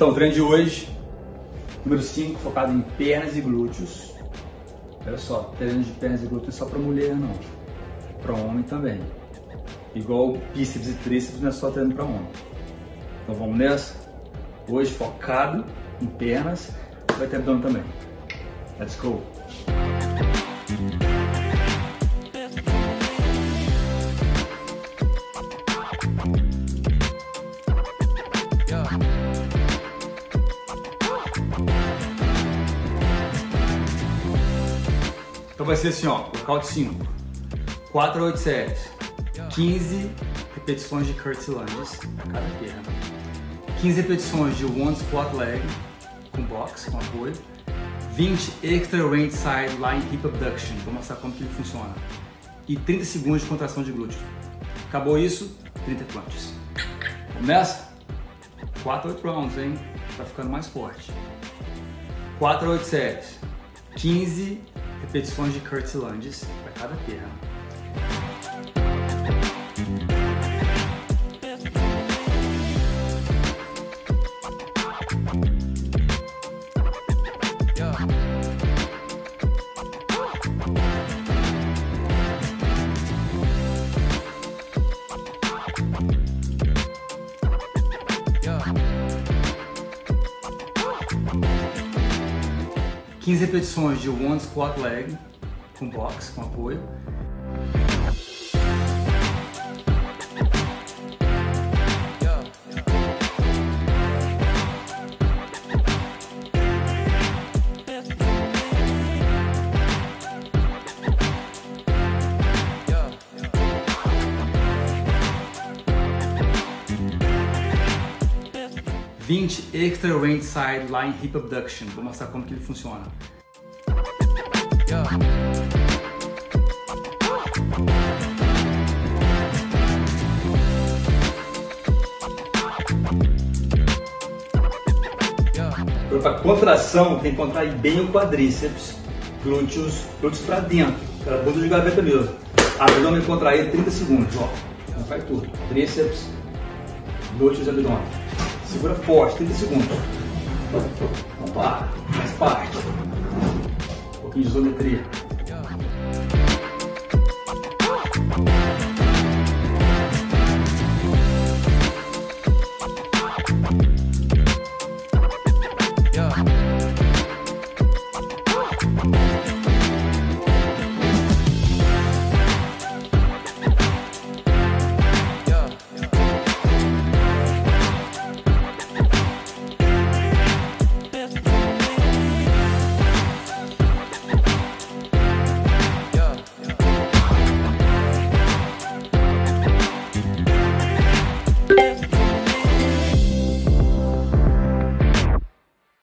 Então, o treino de hoje, número 5, focado em pernas e glúteos. Olha só, treino de pernas e glúteos só para mulher não, para homem também. Igual bíceps e tríceps não é só treino para homem. Então vamos nessa? Hoje focado em pernas, vai ter abdômen também. Let's go! Então vai ser assim, ó, workout 5, 4 a 8 séries, 15 repetições de curtsy lunges a cada perna, 15 repetições de one squat leg com box, com apoio, 20 extra range side line hip abduction, vou mostrar como que ele funciona, e 30 segundos de contração de glúteo. Acabou isso, 30 planches. Começa? 4 a 8 rounds, hein? Tá ficando mais forte. 4 a 8 séries, 15 repetições de Curtis Landes para cada terra. 15 repetições de One Squat Leg com box, com apoio, Vinte extra range side line hip abduction. Vou mostrar como que ele funciona. Para contração, tem que contrair bem o quadríceps, glúteos, glúteos para dentro, para bunda de gaveta mesmo. Abdômen contraído 30 segundos, ó. Então faz tudo. Tríceps, glúteos abdômen. Segura forte, 30 segundos. Vamos lá, faz parte. Um pouquinho de isometria.